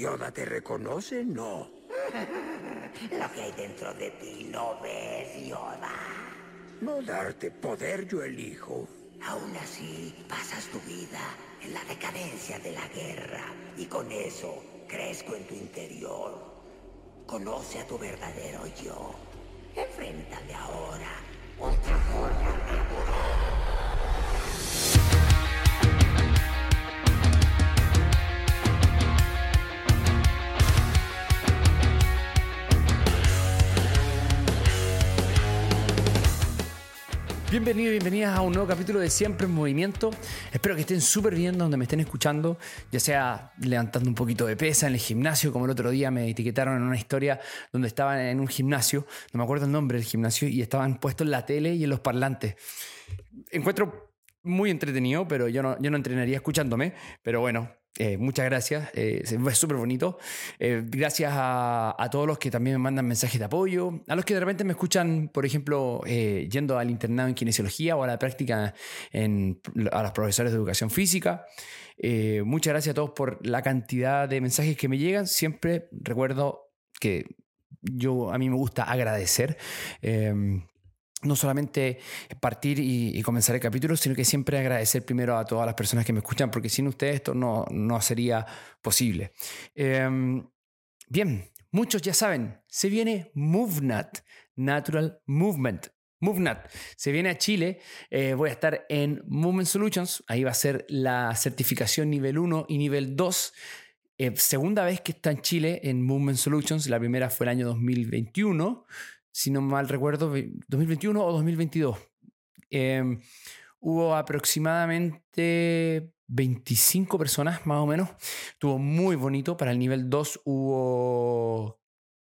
¿Yoda te reconoce? No. Lo que hay dentro de ti no ves, Yoda. No darte poder yo elijo. Aún así, pasas tu vida en la decadencia de la guerra y con eso crezco en tu interior. Conoce a tu verdadero yo. Enfréntale ahora. Otra forma Bienvenidos y bienvenidas a un nuevo capítulo de Siempre en Movimiento. Espero que estén súper bien donde me estén escuchando, ya sea levantando un poquito de pesa en el gimnasio, como el otro día me etiquetaron en una historia donde estaban en un gimnasio, no me acuerdo el nombre del gimnasio, y estaban puestos en la tele y en los parlantes. Encuentro muy entretenido, pero yo no, yo no entrenaría escuchándome, pero bueno, eh, muchas gracias, eh, es súper bonito. Eh, gracias a, todos los que también me mandan mensajes de apoyo, a los que de repente me escuchan, por ejemplo, yendo al internado en kinesiología o a la práctica en, a los profesores de educación física. muchas gracias a todos por la cantidad de mensajes que me llegan. Siempre recuerdo que yo a mí me gusta agradecer no solamente partir y, comenzar el capítulo, sino que siempre agradecer primero a todas las personas que me escuchan, porque sin ustedes esto no, no sería posible. Em, bien, muchos ya saben, se viene MoveNat, Natural Movement. MoveNat se viene a Chile. Eh, voy a estar en Movement Solutions. Ahí va a ser la certificación nivel 1 y nivel 2. Eh, segunda vez que está en Chile en Movement Solutions. La primera fue el año 2021 si no mal recuerdo, 2021 o 2022. Em, hubo aproximadamente 25 personas, más o menos. Estuvo muy bonito. Para el nivel 2 hubo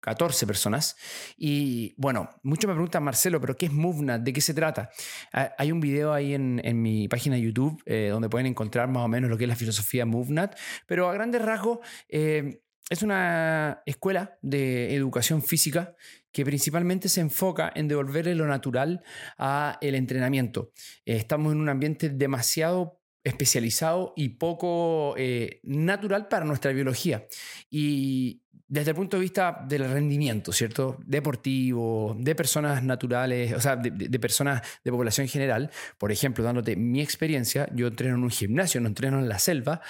14 personas. Y bueno, muchos me preguntan, Marcelo, ¿pero qué es MoveNat? ¿De qué se trata? Hay un video ahí en, mi página YouTube eh, donde pueden encontrar más o menos lo que es la filosofía MoveNat. Pero a grandes rasgos, eh, es una escuela de educación física que principalmente se enfoca en devolverle lo natural a el entrenamiento. Eh, estamos en un ambiente demasiado especializado y poco eh, natural para nuestra biología. Y desde el punto de vista del rendimiento, ¿cierto? Deportivo, de personas naturales, o sea, de, de, personas de población general, por ejemplo, dándote mi experiencia, yo entreno en un gimnasio, no entreno en la selva,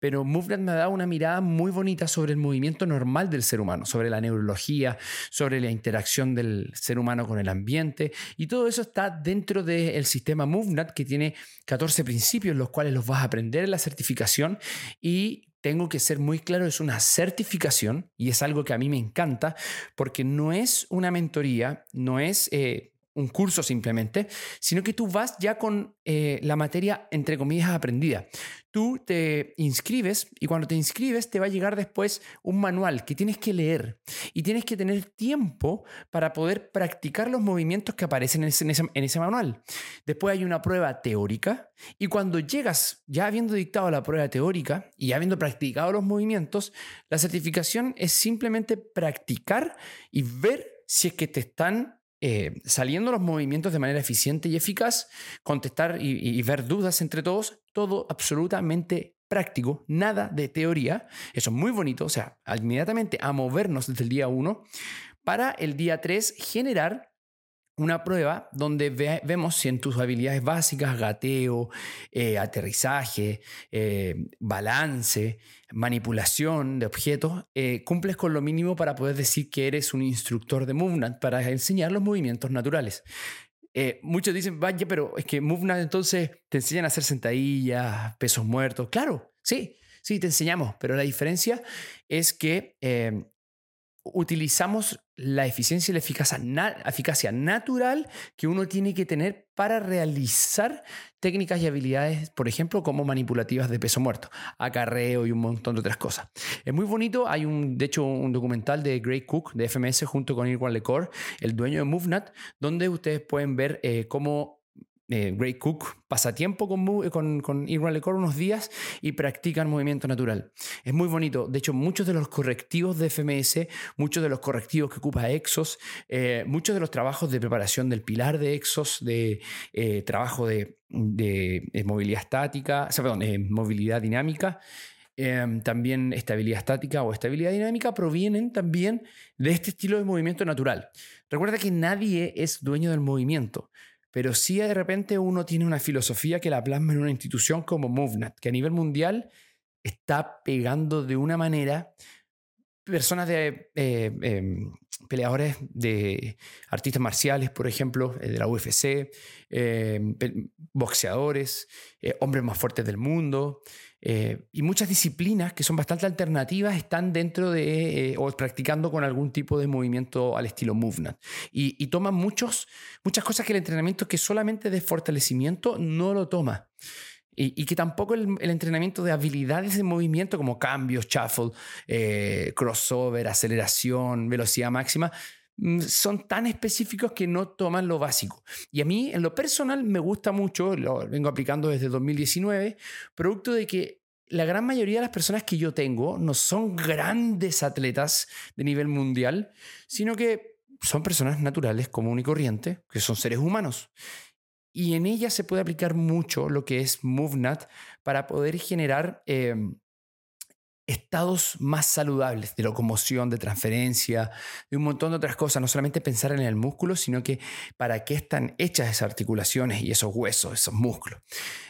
pero Movement me da una mirada muy bonita sobre el movimiento normal del ser humano, sobre la neurología, sobre la interacción del ser humano con el ambiente, y todo eso está dentro del sistema Movement que tiene 14 principios, los cuales los vas a aprender en la certificación y tengo que ser muy claro, es una certificación y es algo que a mí me encanta porque no es una mentoría, no es eh, un curso simplemente, sino que tú vas ya con eh, la materia, entre comillas, aprendida. Tú te inscribes y cuando te inscribes te va a llegar después un manual que tienes que leer y tienes que tener tiempo para poder practicar los movimientos que aparecen en ese, en ese manual. Después hay una prueba teórica y cuando llegas ya habiendo dictado la prueba teórica y habiendo practicado los movimientos, la certificación es simplemente practicar y ver si es que te están eh, saliendo los movimientos de manera eficiente y eficaz, contestar y, ver dudas entre todos, todo absolutamente práctico, nada de teoría. Eso es muy bonito, o sea, inmediatamente a movernos desde el día 1 para el día 3 generar una prueba donde vemos si en tus habilidades básicas, gateo, eh, aterrizaje, eh, balance, manipulación de objetos, eh, cumples con lo mínimo para poder decir que eres un instructor de movement para enseñar los movimientos naturales. muchos dicen, vaya, pero es que movement entonces te enseñan a hacer sentadillas, pesos muertos. Claro, sí, sí, te enseñamos, pero la diferencia es que utilizamos la eficiencia y la eficacia, natural que uno tiene que tener para realizar técnicas y habilidades, por ejemplo, como manipulativas de peso muerto, acarreo y un montón de otras cosas. Es muy bonito, hay un, de hecho un documental de Gray Cook de FMS junto con Irwan Lecor, el dueño de MoveNat, donde ustedes pueden ver eh, cómo eh, Cook pasa tiempo con, con, con Irwan Lecor unos días y practican movimiento natural. Es muy bonito. De hecho, muchos de los correctivos de FMS, muchos de los correctivos que ocupa Exos, eh, muchos de los trabajos de preparación del pilar de Exos, de eh, trabajo de, movilidad estática, o sea, perdón, movilidad dinámica, em, también estabilidad estática o estabilidad dinámica, provienen también de este estilo de movimiento natural. Recuerda que nadie es dueño del movimiento, pero sí de repente uno tiene una filosofía que la plasma en una institución como MoveNet, que a nivel mundial está pegando de una manera. Personas de eh, em, peleadores de artistas marciales, por ejemplo, eh, de la UFC, em, boxeadores, eh, hombres más fuertes del mundo, y muchas disciplinas que son bastante alternativas están dentro de o practicando con algún tipo de movimiento al estilo movement. Y, toman muchos, muchas cosas que el entrenamiento que solamente de fortalecimiento no lo toma. Y, que tampoco el, entrenamiento de habilidades de movimiento como cambios, shuffle, eh, crossover, aceleración, velocidad máxima, son tan específicos que no toman lo básico. Y a mí, en lo personal, me gusta mucho, lo vengo aplicando desde 2019, producto de que la gran mayoría de las personas que yo tengo no son grandes atletas de nivel mundial, sino que son personas naturales, común y corriente, que son seres humanos y en ella se puede aplicar mucho lo que es MoveNat para poder generar em, estados más saludables de locomoción, de transferencia, de un montón de otras cosas. No solamente pensar en el músculo, sino que para qué están hechas esas articulaciones y esos huesos, esos músculos.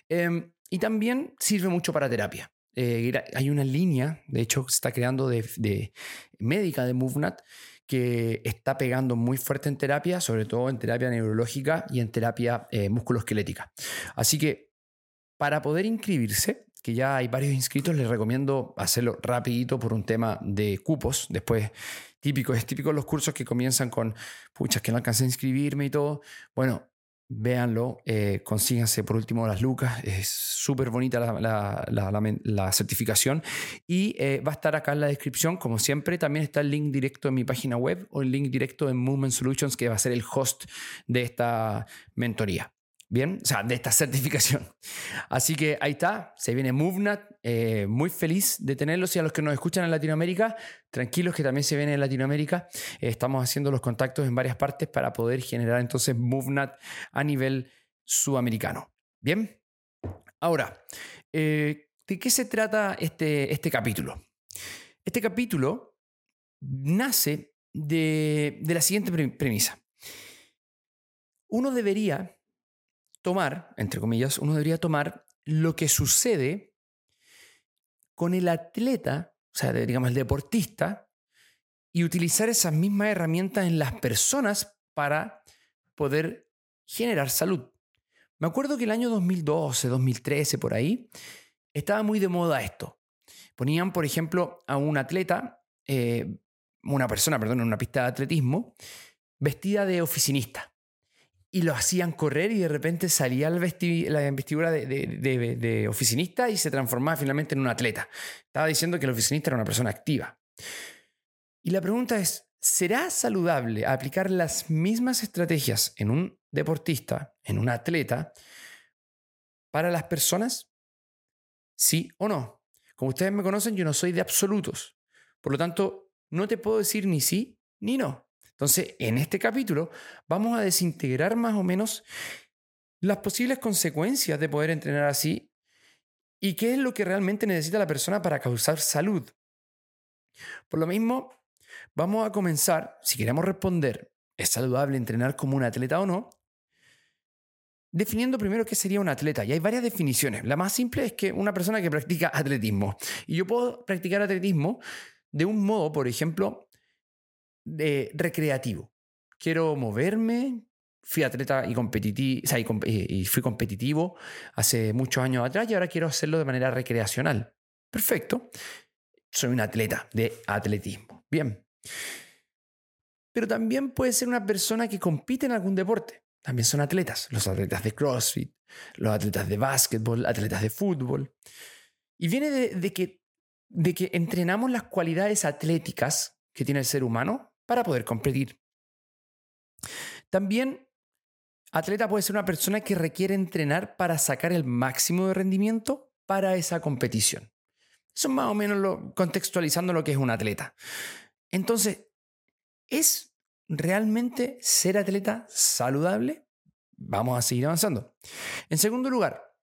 Em, y también sirve mucho para terapia. Eh, hay una línea, de hecho, se está creando de, de médica de MoveNat que está pegando muy fuerte en terapia, sobre todo en terapia neurológica y en terapia eh, musculoesquelética. Así que para poder inscribirse, que ya hay varios inscritos, les recomiendo hacerlo rapidito por un tema de cupos. Después, típico, es típico los cursos que comienzan con, puchas, que no alcancé a inscribirme y todo. Bueno, véanlo, eh, consíganse por último las lucas, es súper bonita la, certificación y eh, va a estar acá en la descripción, como siempre, también está el link directo en mi página web o el link directo en Movement Solutions, que va a ser el host de esta mentoría. Bien, o sea, de esta certificación. Así que ahí está, se viene MoveNat, eh, muy feliz de tenerlos y a los que nos escuchan en Latinoamérica, tranquilos que también se viene en Latinoamérica. Eh, estamos haciendo los contactos en varias partes para poder generar entonces MoveNat a nivel sudamericano. Bien, ahora, eh, ¿de qué se trata este, este capítulo? Este capítulo nace de, de la siguiente premisa. Uno debería tomar, entre comillas, uno debería tomar lo que sucede con el atleta, o sea, digamos el deportista, y utilizar esas mismas herramientas en las personas para poder generar salud. Me acuerdo que el año 2012, 2013, por ahí, estaba muy de moda esto. Ponían, por ejemplo, a un atleta, eh, una persona, perdón, en una pista de atletismo, vestida de oficinista y lo hacían correr y de repente salía la vestidura de, oficinista y se transformaba finalmente en un atleta. Estaba diciendo que el oficinista era una persona activa. Y la pregunta es, ¿será saludable aplicar las mismas estrategias en un deportista, en un atleta, para las personas? ¿Sí o no? Como ustedes me conocen, yo no soy de absolutos. Por lo tanto, no te puedo decir ni sí ni no. Entonces, en este capítulo vamos a desintegrar más o menos las posibles consecuencias de poder entrenar así y qué es lo que realmente necesita la persona para causar salud. Por lo mismo, vamos a comenzar, si queremos responder, ¿es saludable entrenar como un atleta o no? Definiendo primero qué sería un atleta. Y hay varias definiciones. La más simple es que una persona que practica atletismo. Y yo puedo practicar atletismo de un modo, por ejemplo, de recreativo. Quiero moverme, fui atleta y, competitivo, y, fui competitivo hace muchos años atrás y ahora quiero hacerlo de manera recreacional. Perfecto. Soy un atleta de atletismo. Bien. Pero también puede ser una persona que compite en algún deporte. También son atletas. Los atletas de CrossFit, los atletas de básquetbol, atletas de fútbol. Y viene de, que, de que entrenamos las cualidades atléticas que tiene el ser humano para poder competir. También, atleta puede ser una persona que requiere entrenar para sacar el máximo de rendimiento para esa competición. Eso es más o menos lo, contextualizando lo que es un atleta. Entonces, ¿es realmente ser atleta saludable? Vamos a seguir avanzando. En segundo lugar,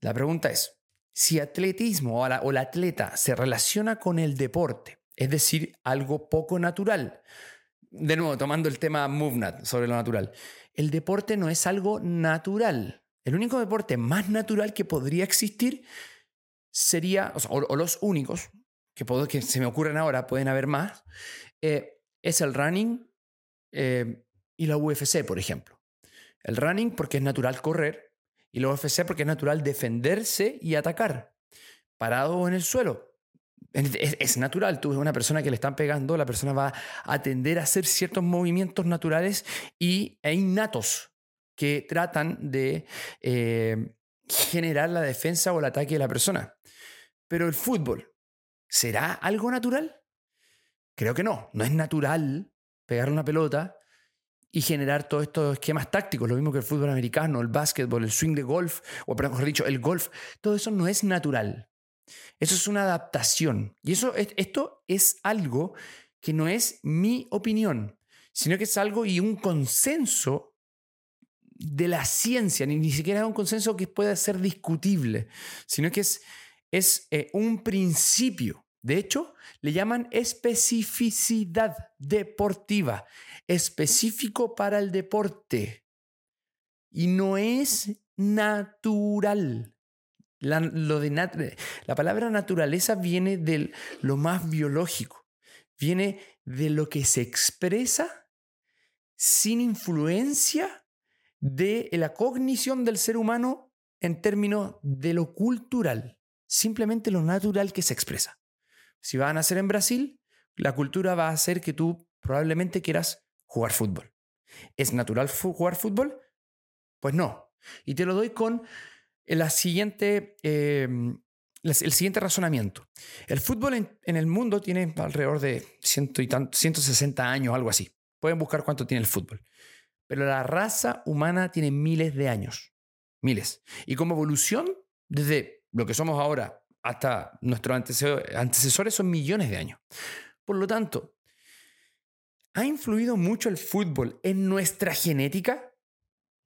la pregunta es, si atletismo o, o el atleta se relaciona con el deporte, es decir, algo poco natural, de nuevo, tomando el tema MoveNat sobre lo natural, el deporte no es algo natural. El único deporte más natural que podría existir sería, o, los únicos, que, se me ocurren ahora, pueden haber más, eh, es el running eh, y la UFC, por ejemplo. El running porque es natural correr y la UFC porque es natural defenderse y atacar, parado en el suelo. Es, natural, tú ves una persona que le están pegando, la persona va a tender a hacer ciertos movimientos naturales y, e innatos que tratan de eh, generar la defensa o el ataque de la persona. Pero el fútbol, ¿será algo natural? Creo que no, no es natural pegar una pelota y generar todos estos esquemas tácticos, lo mismo que el fútbol americano, el básquetbol, el swing de golf, o mejor dicho, el golf, todo eso no es natural. Eso es una adaptación. Y eso, esto es algo que no es mi opinión, sino que es algo y un consenso de la ciencia, ni, ni siquiera es un consenso que pueda ser discutible, sino que es, es eh, un principio. De hecho, le llaman especificidad deportiva, específico para el deporte. Y no es natural. La, la palabra naturaleza viene de lo más biológico, viene de lo que se expresa sin influencia de la cognición del ser humano en términos de lo cultural, simplemente lo natural que se expresa. Si van a nacer en Brasil, la cultura va a hacer que tú probablemente quieras jugar fútbol. ¿Es natural jugar fútbol? Pues no. Y te lo doy con la siguiente, em, el siguiente razonamiento. El fútbol en, el mundo tiene alrededor de ciento y 160 años, algo así. Pueden buscar cuánto tiene el fútbol. Pero la raza humana tiene miles de años. Miles. Y como evolución, desde lo que somos ahora hasta nuestros antecesores son millones de años. Por lo tanto, ¿ha influido mucho el fútbol en nuestra genética?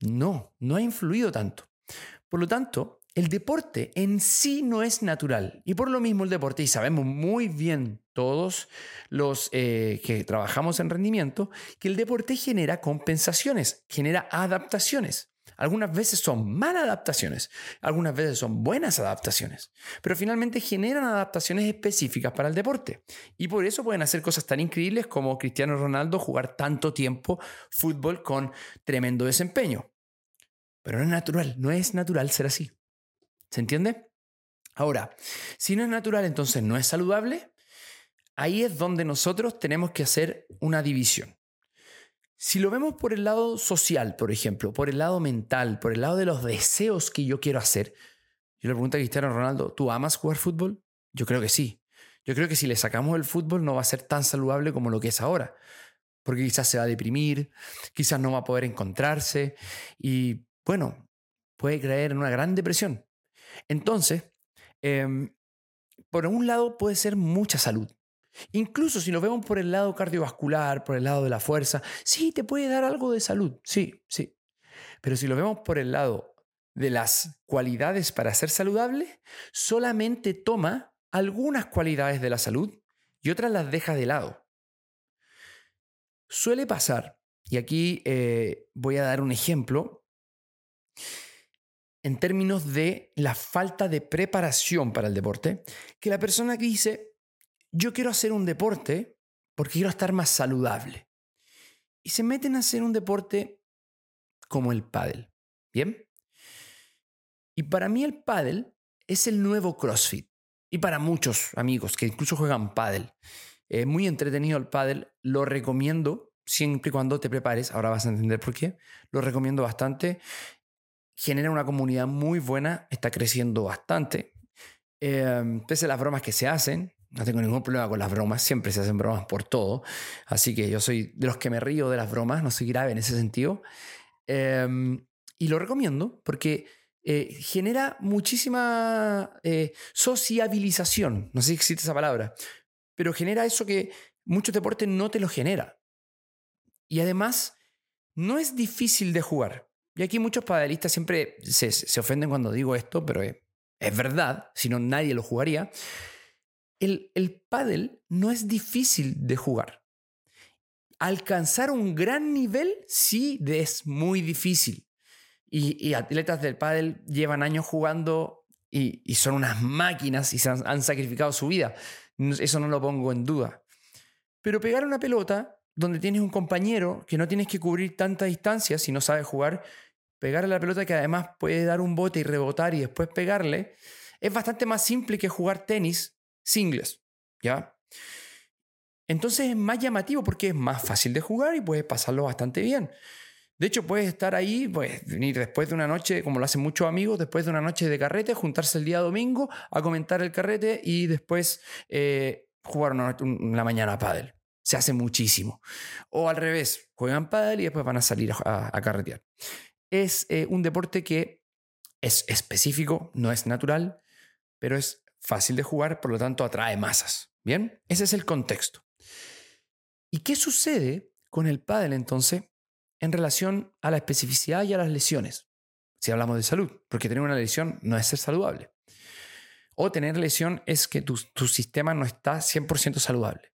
No, no ha influido tanto. Por lo tanto, el deporte en sí no es natural. Y por lo mismo el deporte, y sabemos muy bien todos los eh, que trabajamos en rendimiento, que el deporte genera compensaciones, genera adaptaciones. Algunas veces son malas adaptaciones, algunas veces son buenas adaptaciones, pero finalmente generan adaptaciones específicas para el deporte. Y por eso pueden hacer cosas tan increíbles como Cristiano Ronaldo jugar tanto tiempo fútbol con tremendo desempeño. Pero no es natural, no es natural ser así. ¿Se entiende? Ahora, si no es natural, entonces no es saludable. Ahí es donde nosotros tenemos que hacer una división. Si lo vemos por el lado social, por ejemplo, por el lado mental, por el lado de los deseos que yo quiero hacer, yo le pregunto a Cristiano Ronaldo, ¿tú amas jugar fútbol? Yo creo que sí. Yo creo que si le sacamos el fútbol no va a ser tan saludable como lo que es ahora, porque quizás se va a deprimir, quizás no va a poder encontrarse y bueno, puede caer en una gran depresión. Entonces, em, por un lado puede ser mucha salud. Incluso si lo vemos por el lado cardiovascular, por el lado de la fuerza, sí, te puede dar algo de salud, sí, sí. Pero si lo vemos por el lado de las cualidades para ser saludable, solamente toma algunas cualidades de la salud y otras las deja de lado. Suele pasar, y aquí eh, voy a dar un ejemplo, en términos de la falta de preparación para el deporte, que la persona que dice, yo quiero hacer un deporte porque quiero estar más saludable. Y se meten a hacer un deporte como el pádel. ¿Bien? Y para mí el pádel es el nuevo CrossFit. Y para muchos amigos que incluso juegan pádel. Es muy entretenido el pádel, lo recomiendo siempre y cuando te prepares, ahora vas a entender por qué, lo recomiendo bastante genera una comunidad muy buena, está creciendo bastante. Eh, pese a las bromas que se hacen, no tengo ningún problema con las bromas, siempre se hacen bromas por todo, así que yo soy de los que me río de las bromas, no soy grave en ese sentido. Em, y lo recomiendo porque eh, genera muchísima eh, sociabilización, no sé si existe esa palabra, pero genera eso que muchos deportes no te lo genera. Y además, no es difícil de jugar. Y aquí muchos padelistas siempre se, ofenden cuando digo esto, pero es, es verdad, si no nadie lo jugaría. El, el pádel no es difícil de jugar. Alcanzar un gran nivel sí es muy difícil. Y, atletas del pádel llevan años jugando y, son unas máquinas y se han, sacrificado su vida. Eso no lo pongo en duda. Pero pegar una pelota donde tienes un compañero que no tienes que cubrir tanta distancia si no sabes jugar, pegar a la pelota que además puede dar un bote y rebotar y después pegarle, es bastante más simple que jugar tenis singles, ¿ya? Entonces es más llamativo porque es más fácil de jugar y puedes pasarlo bastante bien. De hecho, puedes estar ahí, pues venir después de una noche, como lo hacen muchos amigos, después de una noche de carrete, juntarse el día domingo a comentar el carrete y después eh, jugar una, mañana a pádel. Se hace muchísimo. O al revés, juegan pádel y después van a salir a, carretear. Es eh, un deporte que es específico, no es natural, pero es fácil de jugar, por lo tanto atrae masas. Bien, ese es el contexto. ¿Y qué sucede con el pádel entonces en relación a la especificidad y a las lesiones? Si hablamos de salud, porque tener una lesión no es ser saludable. O tener lesión es que tu, sistema no está 100% saludable.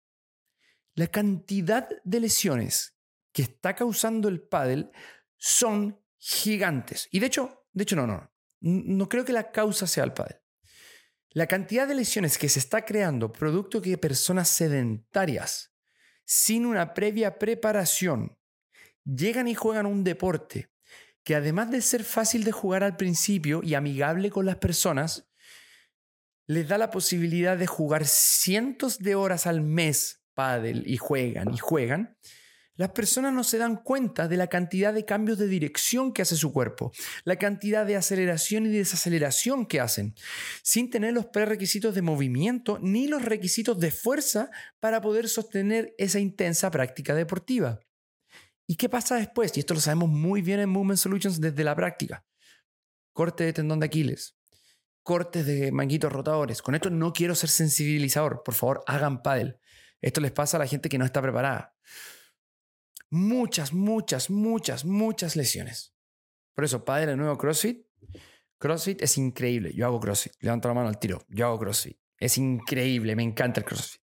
La cantidad de lesiones que está causando el pádel son gigantes. Y de hecho, de hecho no, no, no creo que la causa sea el pádel. La cantidad de lesiones que se está creando producto de personas sedentarias sin una previa preparación, llegan y juegan un deporte que además de ser fácil de jugar al principio y amigable con las personas, les da la posibilidad de jugar cientos de horas al mes pádel y juegan y juegan, las personas no se dan cuenta de la cantidad de cambios de dirección que hace su cuerpo, la cantidad de aceleración y desaceleración que hacen, sin tener los prerequisitos de movimiento ni los requisitos de fuerza para poder sostener esa intensa práctica deportiva. ¿Y qué pasa después? Y esto lo sabemos muy bien en Movement Solutions desde la práctica. Corte de tendón de Aquiles, cortes de manguitos rotadores. Con esto no quiero ser sensibilizador. Por favor, hagan paddle. Esto les pasa a la gente que no está preparada muchas, muchas, muchas, muchas lesiones. Por eso, padre de nuevo CrossFit. CrossFit es increíble. Yo hago CrossFit. Levanto la mano al tiro. Yo hago CrossFit. Es increíble. Me encanta el CrossFit.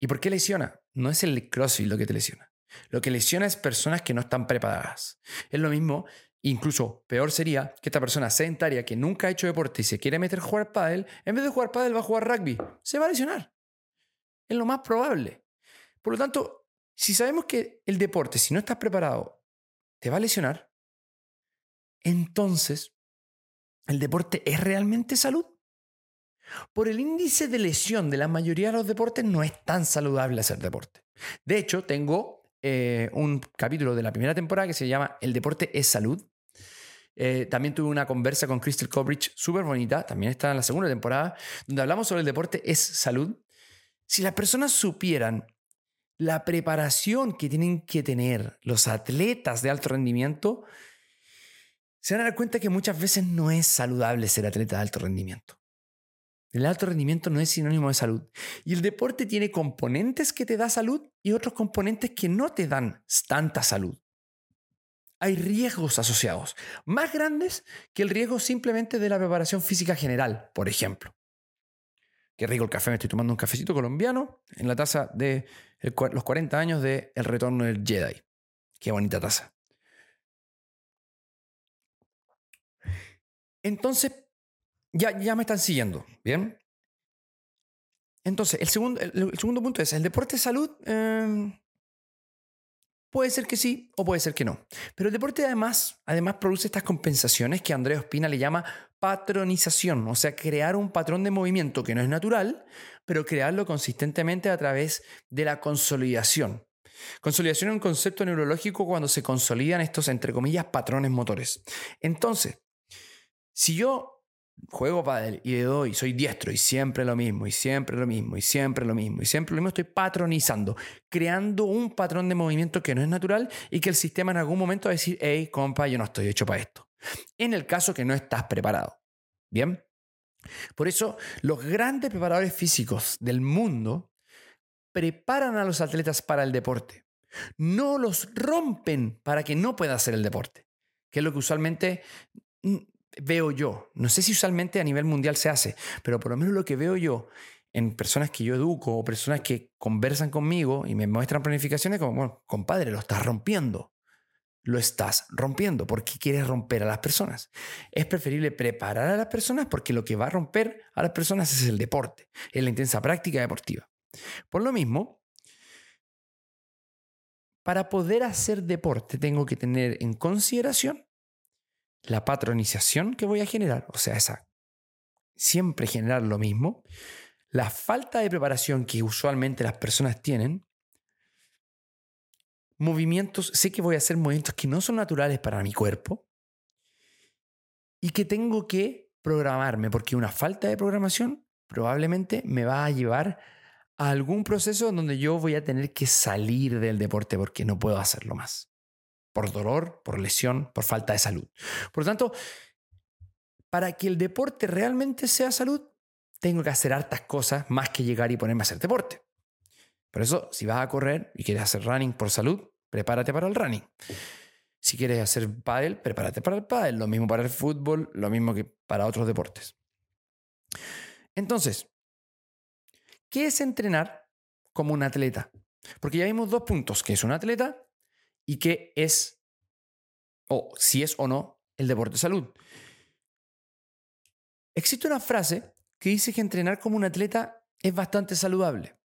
¿Y por qué lesiona? No es el CrossFit lo que te lesiona. Lo que lesiona es personas que no están preparadas. Es lo mismo, incluso peor sería que esta persona sedentaria que nunca ha hecho deporte y se quiere meter a jugar pádel, en vez de jugar pádel va a jugar rugby. Se va a lesionar. Es lo más probable. Por lo tanto, si sabemos que el deporte, si no estás preparado, te va a lesionar, entonces, ¿el deporte es realmente salud? Por el índice de lesión de la mayoría de los deportes no es tan saludable hacer deporte. De hecho, tengo eh, un capítulo de la primera temporada que se llama El deporte es salud. Eh, también tuve una conversa con Crystal Cobridge súper bonita, también está en la segunda temporada, donde hablamos sobre el deporte es salud. Si las personas supieran la preparación que tienen que tener los atletas de alto rendimiento, se van a dar cuenta que muchas veces no es saludable ser atleta de alto rendimiento. El alto rendimiento no es sinónimo de salud. Y el deporte tiene componentes que te da salud y otros componentes que no te dan tanta salud. Hay riesgos asociados, más grandes que el riesgo simplemente de la preparación física general, por ejemplo. Qué rico el café, me estoy tomando un cafecito colombiano en la taza de los 40 años de El Retorno del Jedi. Qué bonita taza. Entonces, ya, ya me están siguiendo, ¿bien? Entonces, el segundo, el, segundo punto es, ¿el deporte de salud? Em, puede ser que sí o puede ser que no. Pero el deporte además, además produce estas compensaciones que Andrea Ospina le llama patronización, o sea, crear un patrón de movimiento que no es natural, pero crearlo consistentemente a través de la consolidación. Consolidación es un concepto neurológico cuando se consolidan estos, entre comillas, patrones motores. Entonces, si yo juego pádel y le doy, soy diestro y siempre lo mismo, y siempre lo mismo, y siempre lo mismo, y siempre lo mismo, estoy patronizando, creando un patrón de movimiento que no es natural y que el sistema en algún momento va a decir, hey, compa, yo no estoy hecho para esto. En el caso que no estás preparado. Bien. Por eso, los grandes preparadores físicos del mundo preparan a los atletas para el deporte. No los rompen para que no pueda hacer el deporte, que es lo que usualmente veo yo, no sé si usualmente a nivel mundial se hace, pero por lo menos lo que veo yo en personas que yo educo o personas que conversan conmigo y me muestran planificaciones como, bueno, compadre, lo estás rompiendo. Lo estás rompiendo porque quieres romper a las personas. Es preferible preparar a las personas porque lo que va a romper a las personas es el deporte, es la intensa práctica deportiva. Por lo mismo, para poder hacer deporte tengo que tener en consideración la patronización que voy a generar, o sea, esa siempre generar lo mismo, la falta de preparación que usualmente las personas tienen, movimientos, sé que voy a hacer movimientos que no son naturales para mi cuerpo y que tengo que programarme, porque una falta de programación probablemente me va a llevar a algún proceso donde yo voy a tener que salir del deporte porque no puedo hacerlo más. Por dolor, por lesión, por falta de salud. Por lo tanto, para que el deporte realmente sea salud, tengo que hacer hartas cosas más que llegar y ponerme a hacer deporte. Por eso, si vas a correr y quieres hacer running por salud, prepárate para el running. Si quieres hacer pádel, prepárate para el pádel. Lo mismo para el fútbol, lo mismo que para otros deportes. Entonces, ¿qué es entrenar como un atleta? Porque ya vimos dos puntos, que es un atleta y qué es, o si es o no, el deporte de salud. Existe una frase que dice que entrenar como un atleta es bastante saludable.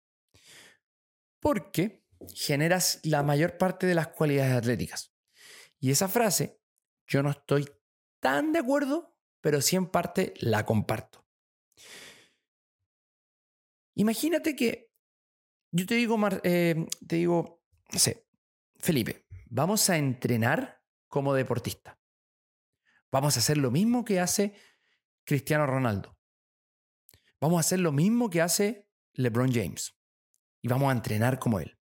Porque generas la mayor parte de las cualidades atléticas. Y esa frase, yo no estoy tan de acuerdo, pero sí en parte la comparto. Imagínate que yo te digo, eh, te digo, no sé, Felipe, vamos a entrenar como deportista. Vamos a hacer lo mismo que hace Cristiano Ronaldo. Vamos a hacer lo mismo que hace LeBron James. Y vamos a entrenar como él.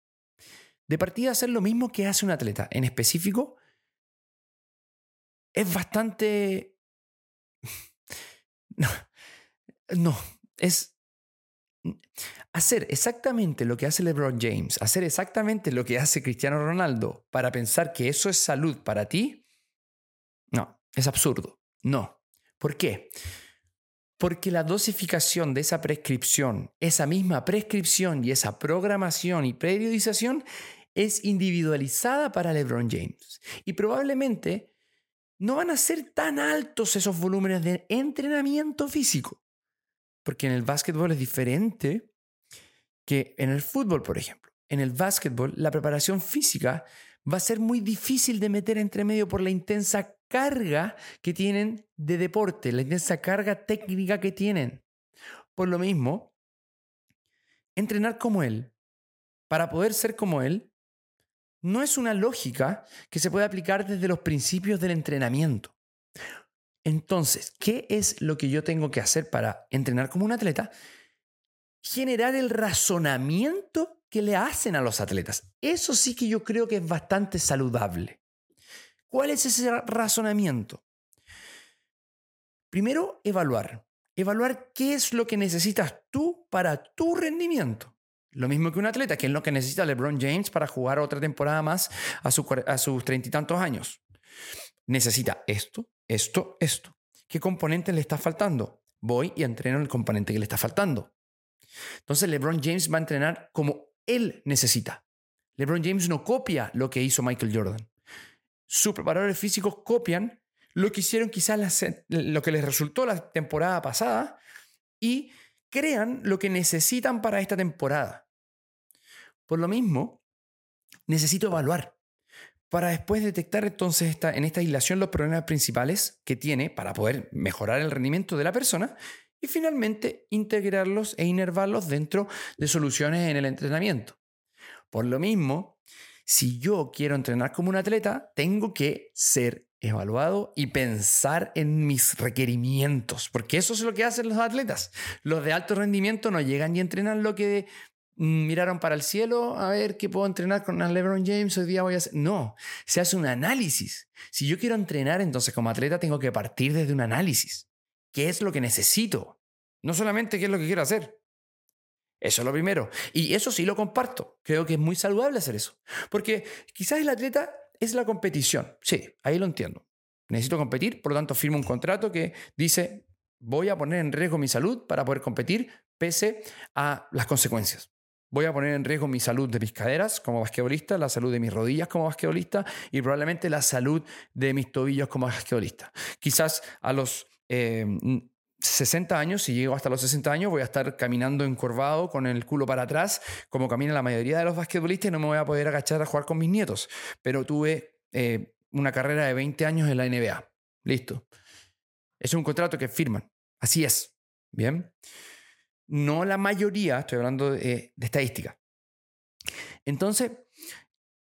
De partida, hacer lo mismo que hace un atleta. En específico, es bastante... No, es hacer exactamente lo que hace LeBron James, hacer exactamente lo que hace Cristiano Ronaldo para pensar que eso es salud para ti, no, es absurdo. No. ¿Por qué? Porque la dosificación de esa prescripción, esa misma prescripción y esa programación y periodización es individualizada para LeBron James. Y probablemente no van a ser tan altos esos volúmenes de entrenamiento físico. Porque en el básquetbol es diferente que en el fútbol, por ejemplo. En el básquetbol, la preparación física va a ser muy difícil de meter entre medio por la intensa carga que tienen de deporte, la intensa carga técnica que tienen. Por lo mismo, entrenar como él, para poder ser como él, no es una lógica que se puede aplicar desde los principios del entrenamiento. Entonces, ¿qué es lo que yo tengo que hacer para entrenar como un atleta? Generar el razonamiento que le hacen a los atletas. Eso sí que yo creo que es bastante saludable. ¿Cuál es ese razonamiento? Primero, evaluar. Evaluar qué es lo que necesitas tú para tu rendimiento. Lo mismo que un atleta, que es lo que necesita LeBron James para jugar otra temporada más a, a sus treinta y tantos años. Necesita esto, esto, esto. ¿Qué componente le está faltando? Voy y entreno el componente que le está faltando. Entonces LeBron James va a entrenar como él necesita. LeBron James no copia lo que hizo Michael Jordan sus preparadores físicos copian lo que hicieron quizás lo que les resultó la temporada pasada y crean lo que necesitan para esta temporada. Por lo mismo, necesito evaluar para después detectar entonces esta, en esta aislación los problemas principales que tiene para poder mejorar el rendimiento de la persona y finalmente integrarlos e inervarlos dentro de soluciones en el entrenamiento. Por lo mismo, si yo quiero entrenar como un atleta, tengo que ser evaluado y pensar en mis requerimientos, porque eso es lo que hacen los atletas. Los de alto rendimiento no llegan y entrenan lo que miraron para el cielo, a ver qué puedo entrenar con LeBron James, hoy día voy a hacer... No, se hace un análisis. Si yo quiero entrenar, entonces como atleta tengo que partir desde un análisis. ¿Qué es lo que necesito? No solamente qué es lo que quiero hacer. Eso es lo primero. Y eso sí lo comparto. Creo que es muy saludable hacer eso. Porque quizás el atleta es la competición. Sí, ahí lo entiendo. Necesito competir, por lo tanto firmo un contrato que dice, voy a poner en riesgo mi salud para poder competir pese a las consecuencias. Voy a poner en riesgo mi salud de mis caderas como basquetbolista, la salud de mis rodillas como basquetbolista y probablemente la salud de mis tobillos como basquetbolista. Quizás a los 60 eh, años, si llego hasta los 60 años, voy a estar caminando encorvado con el culo para atrás, como camina la mayoría de los basquetbolistas, y no me voy a poder agachar a jugar con mis nietos. Pero tuve eh, una carrera de 20 años en la NBA. Listo. Es un contrato que firman. Así es. Bien. No la mayoría, estoy hablando de, estadística. Entonces,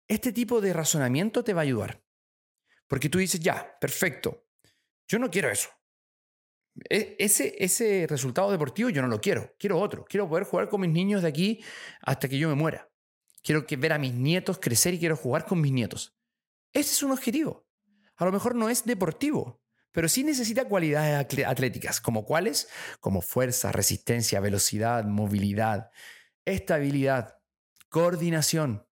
este tipo de razonamiento te va a ayudar. Porque tú dices, ya, perfecto, yo no quiero eso. E, ese, ese resultado deportivo yo no lo quiero, quiero otro. Quiero poder jugar con mis niños de aquí hasta que yo me muera. Quiero que ver a mis nietos crecer y quiero jugar con mis nietos. Ese es un objetivo. A lo mejor no es deportivo, pero sí necesita cualidades atléticas, como cuáles, como fuerza, resistencia, velocidad, movilidad, estabilidad, coordinación.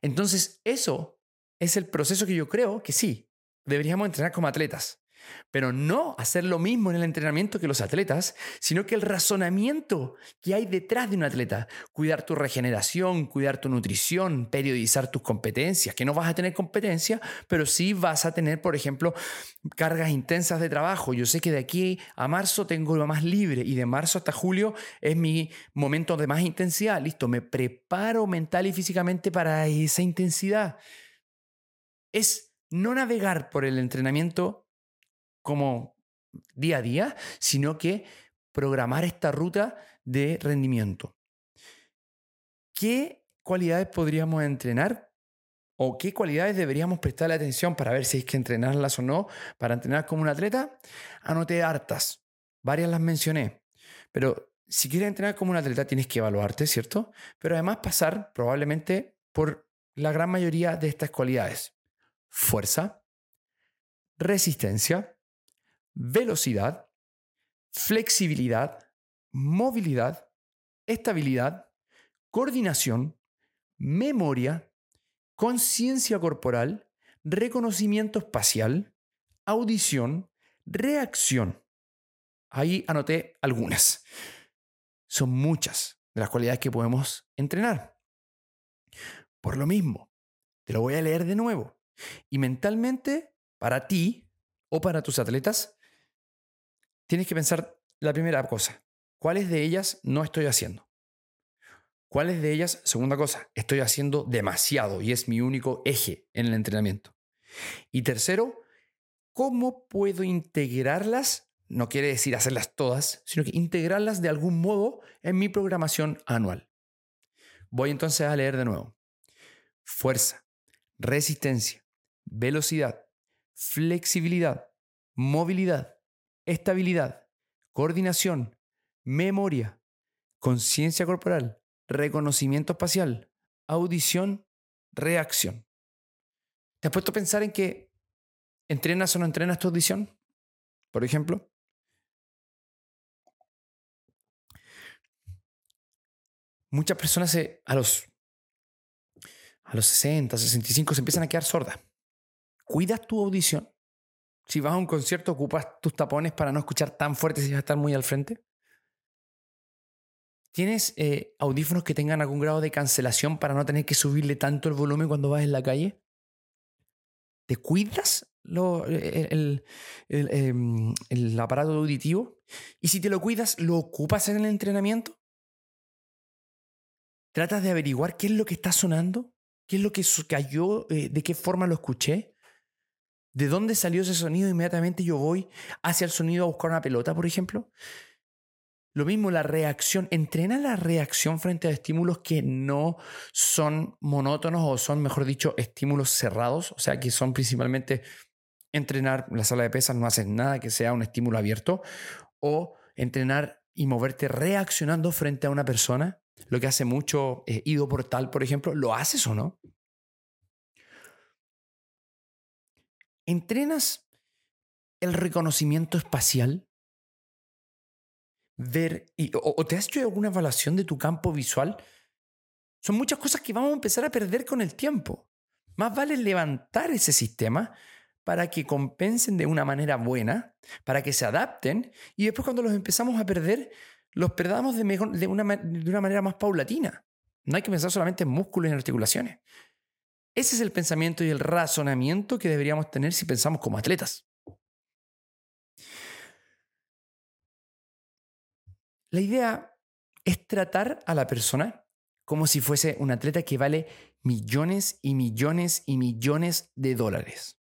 Entonces, eso es el proceso que yo creo que sí, deberíamos entrenar como atletas. Pero no hacer lo mismo en el entrenamiento que los atletas, sino que el razonamiento que hay detrás de un atleta, cuidar tu regeneración, cuidar tu nutrición, periodizar tus competencias, que no vas a tener competencia, pero sí vas a tener, por ejemplo, cargas intensas de trabajo. Yo sé que de aquí a marzo tengo lo más libre y de marzo hasta julio es mi momento de más intensidad. Listo, me preparo mental y físicamente para esa intensidad. Es no navegar por el entrenamiento como día a día, sino que programar esta ruta de rendimiento. ¿Qué cualidades podríamos entrenar o qué cualidades deberíamos prestarle atención para ver si hay que entrenarlas o no para entrenar como un atleta? Anoté hartas, varias las mencioné, pero si quieres entrenar como un atleta tienes que evaluarte, ¿cierto? Pero además pasar probablemente por la gran mayoría de estas cualidades. Fuerza, resistencia, velocidad, flexibilidad, movilidad, estabilidad, coordinación, memoria, conciencia corporal, reconocimiento espacial, audición, reacción. Ahí anoté algunas. Son muchas de las cualidades que podemos entrenar. Por lo mismo, te lo voy a leer de nuevo. Y mentalmente, para ti o para tus atletas, tienes que pensar la primera cosa, ¿cuáles de ellas no estoy haciendo? ¿Cuáles de ellas, segunda cosa, estoy haciendo demasiado y es mi único eje en el entrenamiento? Y tercero, ¿cómo puedo integrarlas? No quiere decir hacerlas todas, sino que integrarlas de algún modo en mi programación anual. Voy entonces a leer de nuevo. Fuerza, resistencia, velocidad, flexibilidad, movilidad, estabilidad, coordinación, memoria, conciencia corporal, reconocimiento espacial, audición, reacción. ¿Te has puesto a pensar en que entrenas o no entrenas tu audición? Por ejemplo. Muchas personas a, los, a los 60, 65 se empiezan a quedar sordas. ¿Cuidas tu audición? Si vas a un concierto, ¿ocupas tus tapones para no escuchar tan fuerte si vas a estar muy al frente? ¿Tienes eh, audífonos que tengan algún grado de cancelación para no tener que subirle tanto el volumen cuando vas en la calle? ¿Te cuidas eh, el, em, el, aparato auditivo? Y si te lo cuidas, ¿lo ocupas en el entrenamiento? ¿Tratas de averiguar qué es lo que está sonando? ¿Qué es lo que cayó? Eh, ¿De qué forma lo escuché? ¿De dónde salió ese sonido? Inmediatamente yo voy hacia el sonido a buscar una pelota, por ejemplo. Lo mismo, la reacción. Entrena la reacción frente a estímulos que no son monótonos o son, mejor dicho, estímulos cerrados. O sea, que son principalmente entrenar la sala de pesas, no haces nada que sea un estímulo abierto. O entrenar y moverte reaccionando frente a una persona. Lo que hace mucho eh, Ido Portal, por ejemplo. ¿Lo haces o no? ¿Entrenas el reconocimiento espacial? Ver, o, te has hecho alguna evaluación de tu campo visual? Son muchas cosas que vamos a empezar a perder con el tiempo. Más vale levantar ese sistema para que compensen de una manera buena, para que se adapten y después cuando los empezamos a perder, los perdamos de, de, una, manera más paulatina. No hay que pensar solamente en músculos y articulaciones. Ese es el pensamiento y el razonamiento que deberíamos tener si pensamos como atletas. La idea es tratar a la persona como si fuese un atleta que vale millones y millones y millones de dólares.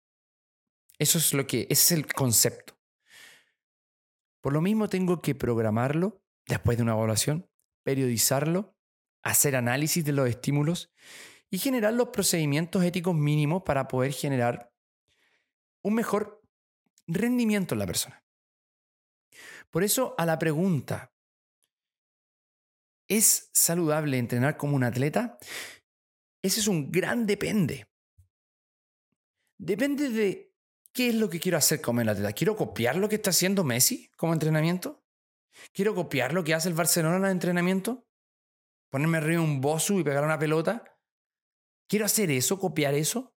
Eso es lo que ese es el concepto. Por lo mismo tengo que programarlo después de una evaluación, periodizarlo, hacer análisis de los estímulos y generar los procedimientos éticos mínimos para poder generar un mejor rendimiento en la persona. Por eso a la pregunta, ¿Es saludable entrenar como un atleta? Ese es un gran depende. Depende de qué es lo que quiero hacer como el atleta. ¿Quiero copiar lo que está haciendo Messi como entrenamiento? ¿Quiero copiar lo que hace el Barcelona en el entrenamiento? ¿Ponerme arriba un bosu y pegar una pelota? ¿Quiero hacer eso, copiar eso?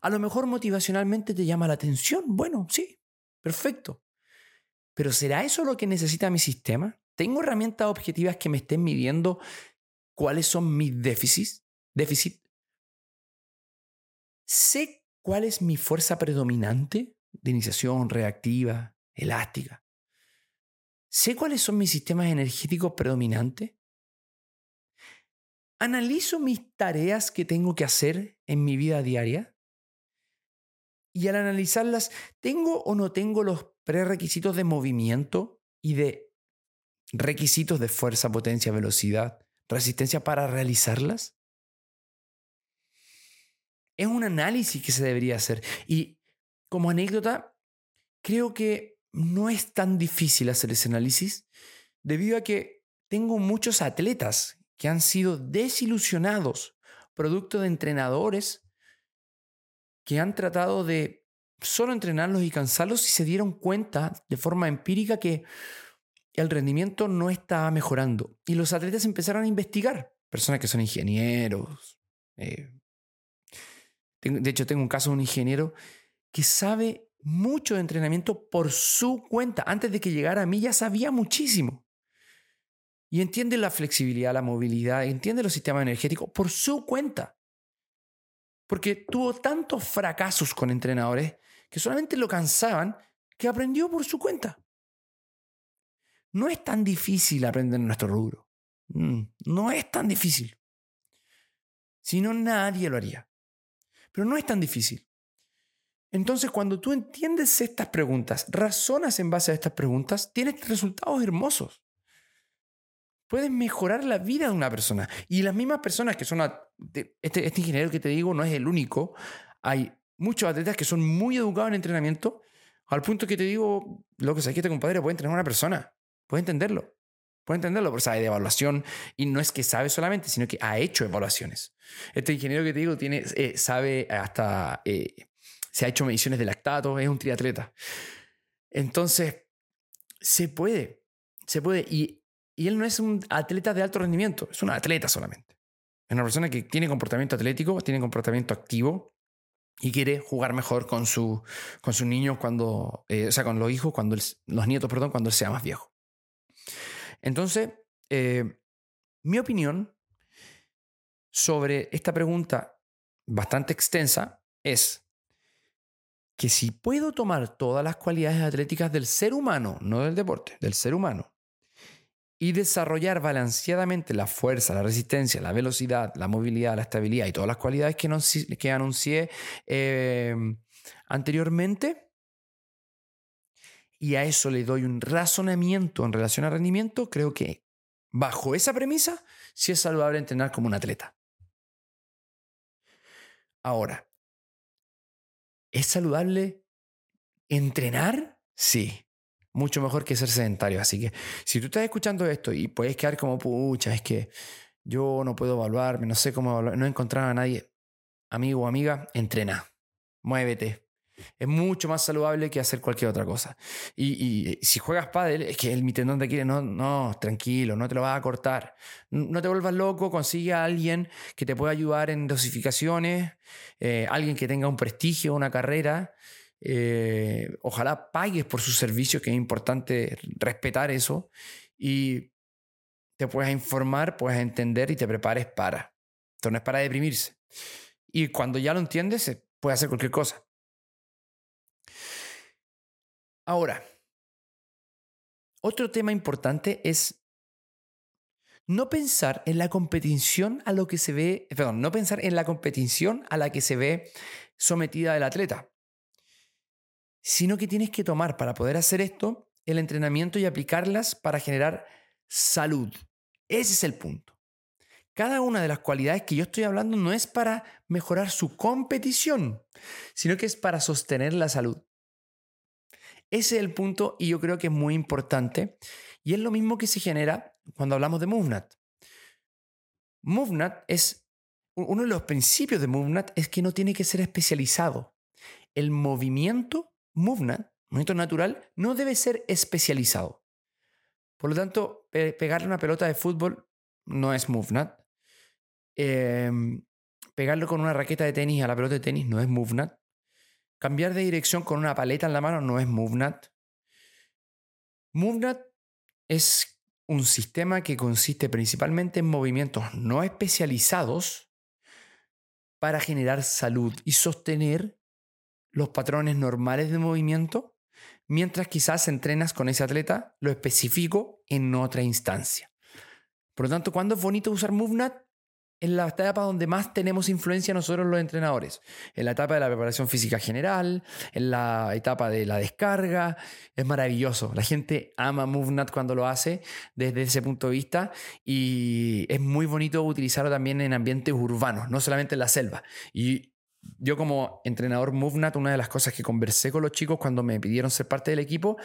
A lo mejor motivacionalmente te llama la atención. Bueno, sí, perfecto. Pero ¿será eso lo que necesita mi sistema? ¿Tengo herramientas objetivas que me estén midiendo cuáles son mis déficits? ¿Déficit? ¿Sé cuál es mi fuerza predominante de iniciación reactiva, elástica? ¿Sé cuáles son mis sistemas energéticos predominantes? ¿Analizo mis tareas que tengo que hacer en mi vida diaria? Y al analizarlas, ¿tengo o no tengo los prerequisitos de movimiento y de requisitos de fuerza, potencia, velocidad, resistencia para realizarlas? Es un análisis que se debería hacer. Y como anécdota, creo que no es tan difícil hacer ese análisis debido a que tengo muchos atletas que han sido desilusionados producto de entrenadores que han tratado de solo entrenarlos y cansarlos y se dieron cuenta de forma empírica que el rendimiento no estaba mejorando. Y los atletas empezaron a investigar, personas que son ingenieros. Eh, de hecho, tengo un caso de un ingeniero que sabe mucho de entrenamiento por su cuenta. Antes de que llegara a mí ya sabía muchísimo. Y entiende la flexibilidad, la movilidad, entiende los sistemas energéticos por su cuenta. Porque tuvo tantos fracasos con entrenadores que solamente lo cansaban que aprendió por su cuenta. No es tan difícil aprender nuestro rubro. Mm, no es tan difícil. Si no, nadie lo haría. Pero no es tan difícil. Entonces, cuando tú entiendes estas preguntas, razonas en base a estas preguntas, tienes resultados hermosos. Puedes mejorar la vida de una persona. Y las mismas personas que son... Este, este ingeniero que te digo no es el único. Hay muchos atletas que son muy educados en entrenamiento, al punto que te digo, lo que sé que este compadre puede entrenar a una persona. Puede entenderlo. Puede entenderlo, porque sabe de evaluación y no es que sabe solamente, sino que ha hecho evaluaciones. Este ingeniero que te digo tiene, eh, sabe hasta, eh, se ha hecho mediciones de lactato, es un triatleta. Entonces, se puede, se puede. Y, y él no es un atleta de alto rendimiento, es un atleta solamente. Es una persona que tiene comportamiento atlético, tiene comportamiento activo y quiere jugar mejor con, su, con sus niños cuando, eh, o sea, con los hijos, cuando los nietos, perdón, cuando él sea más viejo. Entonces, eh, mi opinión sobre esta pregunta bastante extensa es que si puedo tomar todas las cualidades atléticas del ser humano, no del deporte, del ser humano, y desarrollar balanceadamente la fuerza, la resistencia, la velocidad, la movilidad, la estabilidad y todas las cualidades que, anuncié eh, anteriormente, y a eso le doy un razonamiento en relación al rendimiento, creo que bajo esa premisa sí es saludable entrenar como un atleta. Ahora, ¿es saludable entrenar? Sí, mucho mejor que ser sedentario. Así que si tú estás escuchando esto y puedes quedar como, pucha, es que yo no puedo evaluarme, no sé cómo evaluar, no he encontrado a nadie, amigo o amiga, entrena, muévete, es mucho más saludable que hacer cualquier otra cosa. Y, si juegas pádel, es que el mi tendón te quiere, no, no, tranquilo, no te lo vas a cortar. No te vuelvas loco, consigue a alguien que te pueda ayudar en dosificaciones, eh, alguien que tenga un prestigio, una carrera, Eh, ojalá pagues por su servicio, que es importante respetar eso. Y te puedas informar, puedas entender y te prepares para. Esto no es para deprimirse. Y cuando ya lo entiendes, puede hacer cualquier cosa. Ahora, otro tema importante es no pensar en la competición a lo que se ve, no pensar en la competición a la que se ve sometida el atleta, sino que tienes que tomar para poder hacer esto el entrenamiento y aplicarlas para generar salud. Ese es el punto. Cada una de las cualidades que yo estoy hablando no es para mejorar su competición, sino que es para sostener la salud. Ese es el punto y yo creo que es muy importante. Y es lo mismo que se genera cuando hablamos de MoveNat. MoveNat es, uno de los principios de MoveNat es que no tiene que ser especializado. El movimiento MoveNat, movimiento natural, no debe ser especializado. Por lo tanto, pegarle una pelota de fútbol no es MoveNat. Em, pegarlo con una raqueta de tenis a la pelota de tenis no es MoveNat. Cambiar de dirección con una paleta en la mano no es MoveNat. MoveNat es un sistema que consiste principalmente en movimientos no especializados para generar salud y sostener los patrones normales de movimiento, mientras quizás entrenas con ese atleta lo específico en otra instancia. Por lo tanto, ¿cuándo es bonito usar MoveNat? en la etapa donde más tenemos influencia nosotros los entrenadores. En la etapa de la preparación física general, en la etapa de la descarga. Es maravilloso. La gente ama MoveNut cuando lo hace desde ese punto de vista y es muy bonito utilizarlo también en ambientes urbanos, no solamente en la selva. Y yo como entrenador MoveNut, una de las cosas que conversé con los chicos cuando me pidieron ser parte del equipo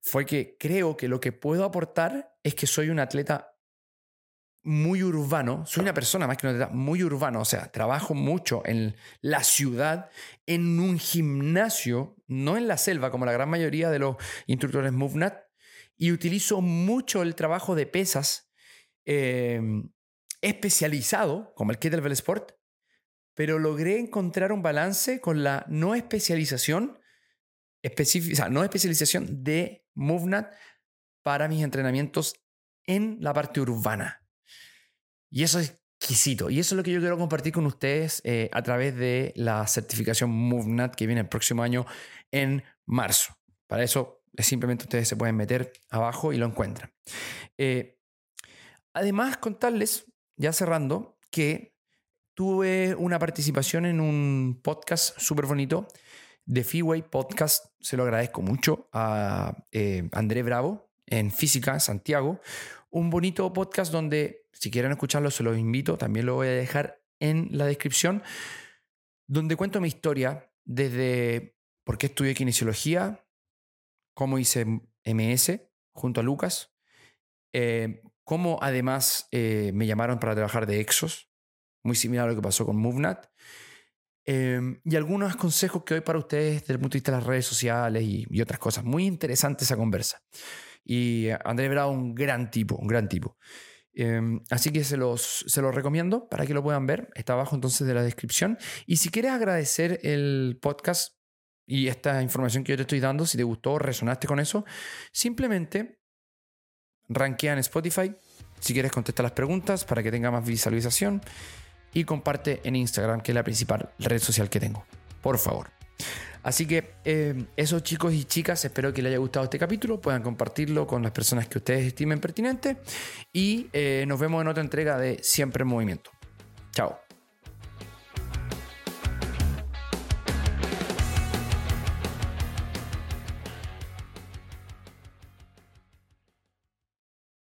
fue que creo que lo que puedo aportar es que soy un atleta muy urbano, soy una persona más que una muy urbano, o sea, trabajo mucho en la ciudad, en un gimnasio, no en la selva como la gran mayoría de los instructores MoveNat, y utilizo mucho el trabajo de pesas em, especializado, como el Kettlebell Sport, pero logré encontrar un balance con la no especialización, no especialización de MoveNat para mis entrenamientos en la parte urbana. Y eso es exquisito. Y eso es lo que yo quiero compartir con ustedes eh, a través de la certificación MoveNat que viene el próximo año en marzo. Para eso simplemente ustedes se pueden meter abajo y lo encuentran. Eh, además, contarles, ya cerrando, que tuve una participación en un podcast súper bonito de Freeway Podcast. Se lo agradezco mucho a eh, André Bravo en Física, Santiago. Un bonito podcast donde si quieren escucharlo, se los invito. También lo voy a dejar en la descripción, donde cuento mi historia desde por qué estudié kinesiología, cómo hice MS junto a Lucas, eh, cómo además eh, me llamaron para trabajar de Exos, muy similar a lo que pasó con MoveNat, em, y algunos consejos que doy para ustedes desde el punto de vista de las redes sociales y, otras cosas. Muy interesante esa conversa. Y André Bravo, un gran tipo, un gran tipo. Em, así que se los, se los recomiendo para que lo puedan ver. Está abajo entonces de la descripción. Y si quieres agradecer el podcast y esta información que yo te estoy dando, si te gustó, resonaste con eso, simplemente rankea en Spotify. Si quieres, contesta las preguntas para que tenga más visualización. Y comparte en Instagram, que es la principal red social que tengo. Por favor. Así que eh, esos chicos y chicas, espero que les haya gustado este capítulo, puedan compartirlo con las personas que ustedes estimen pertinentes y eh, nos vemos en otra entrega de Siempre en Movimiento. Chao.